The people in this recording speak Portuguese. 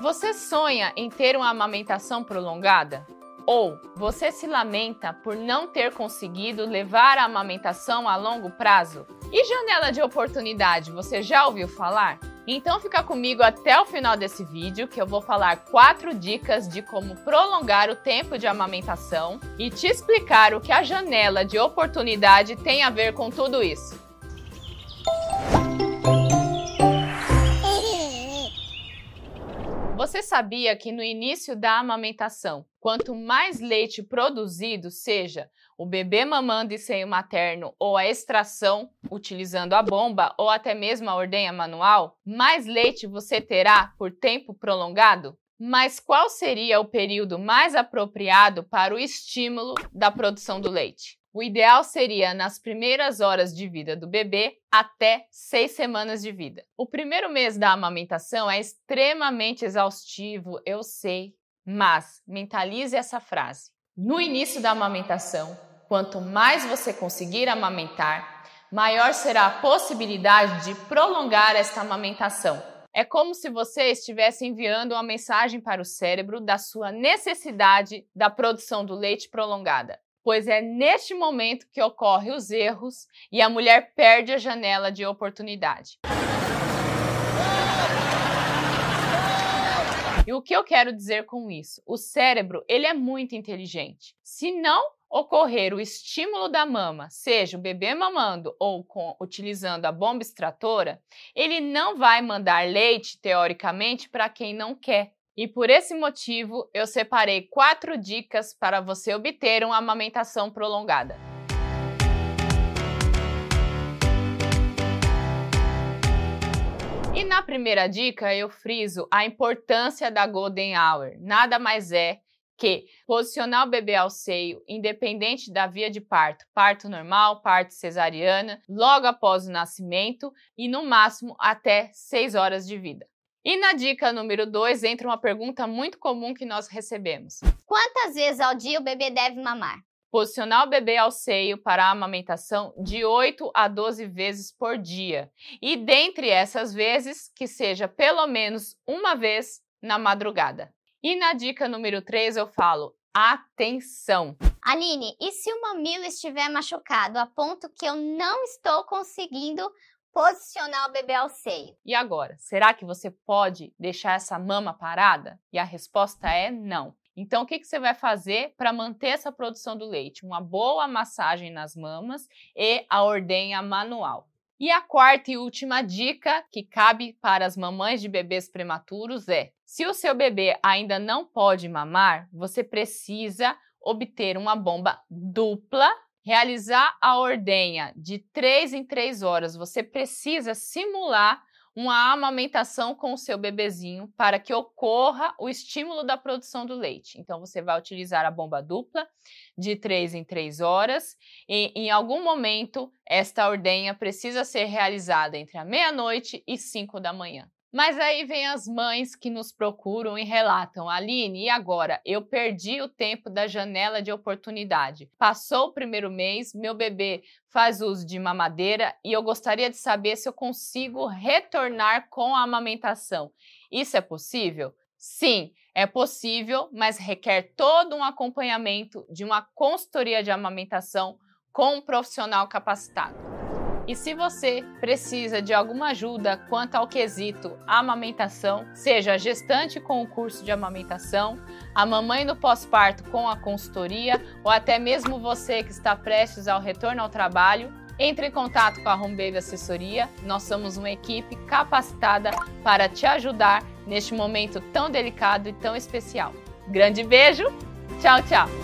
Você sonha em ter uma amamentação prolongada? Ou você se lamenta por não ter conseguido levar a amamentação a longo prazo? E janela de oportunidade, você já ouviu falar? Então fica comigo até o final desse vídeo que eu vou falar quatro dicas de como prolongar o tempo de amamentação e te explicar o que a janela de oportunidade tem a ver com tudo isso. Sabia que no início da amamentação, quanto mais leite produzido, seja o bebê mamando em seio materno ou a extração utilizando a bomba ou até mesmo a ordenha manual, mais leite você terá por tempo prolongado? Mas qual seria o período mais apropriado para o estímulo da produção do leite? O ideal seria nas primeiras horas de vida do bebê até seis semanas de vida. O primeiro mês da amamentação é extremamente exaustivo, eu sei, mas mentalize essa frase. No início da amamentação, quanto mais você conseguir amamentar, maior será a possibilidade de prolongar esta amamentação. É como se você estivesse enviando uma mensagem para o cérebro da sua necessidade da produção do leite prolongada pois é neste momento que ocorrem os erros e a mulher perde a janela de oportunidade. E o que eu quero dizer com isso? O cérebro, ele é muito inteligente. Se não ocorrer o estímulo da mama, seja o bebê mamando ou com, utilizando a bomba extratora, ele não vai mandar leite, teoricamente, para quem não quer. E por esse motivo, eu separei quatro dicas para você obter uma amamentação prolongada. E na primeira dica, eu friso a importância da Golden Hour. Nada mais é que posicionar o bebê ao seio, independente da via de parto, parto normal, parto cesariana, logo após o nascimento e no máximo até 6 horas de vida. E na dica número 2 entra uma pergunta muito comum que nós recebemos: Quantas vezes ao dia o bebê deve mamar? Posicionar o bebê ao seio para a amamentação de 8 a 12 vezes por dia. E dentre essas vezes, que seja pelo menos uma vez na madrugada. E na dica número 3 eu falo: atenção! Aline, e se o mamilo estiver machucado a ponto que eu não estou conseguindo posicionar o bebê ao seio. E agora, será que você pode deixar essa mama parada? E a resposta é não. Então, o que, que você vai fazer para manter essa produção do leite? Uma boa massagem nas mamas e a ordenha manual. E a quarta e última dica que cabe para as mamães de bebês prematuros é: se o seu bebê ainda não pode mamar, você precisa obter uma bomba dupla realizar a ordenha de 3 em 3 horas, você precisa simular uma amamentação com o seu bebezinho para que ocorra o estímulo da produção do leite. Então, você vai utilizar a bomba dupla de 3 em 3 horas e, em algum momento, esta ordenha precisa ser realizada entre a meia-noite e 5 da manhã. Mas aí vem as mães que nos procuram e relatam: Aline, e agora? Eu perdi o tempo da janela de oportunidade. Passou o primeiro mês, meu bebê faz uso de mamadeira e eu gostaria de saber se eu consigo retornar com a amamentação. Isso é possível? Sim, é possível, mas requer todo um acompanhamento de uma consultoria de amamentação com um profissional capacitado. E se você precisa de alguma ajuda quanto ao quesito amamentação, seja gestante com o curso de amamentação, a mamãe no pós-parto com a consultoria ou até mesmo você que está prestes ao retorno ao trabalho, entre em contato com a Home Baby Assessoria. Nós somos uma equipe capacitada para te ajudar neste momento tão delicado e tão especial. Grande beijo, tchau, tchau!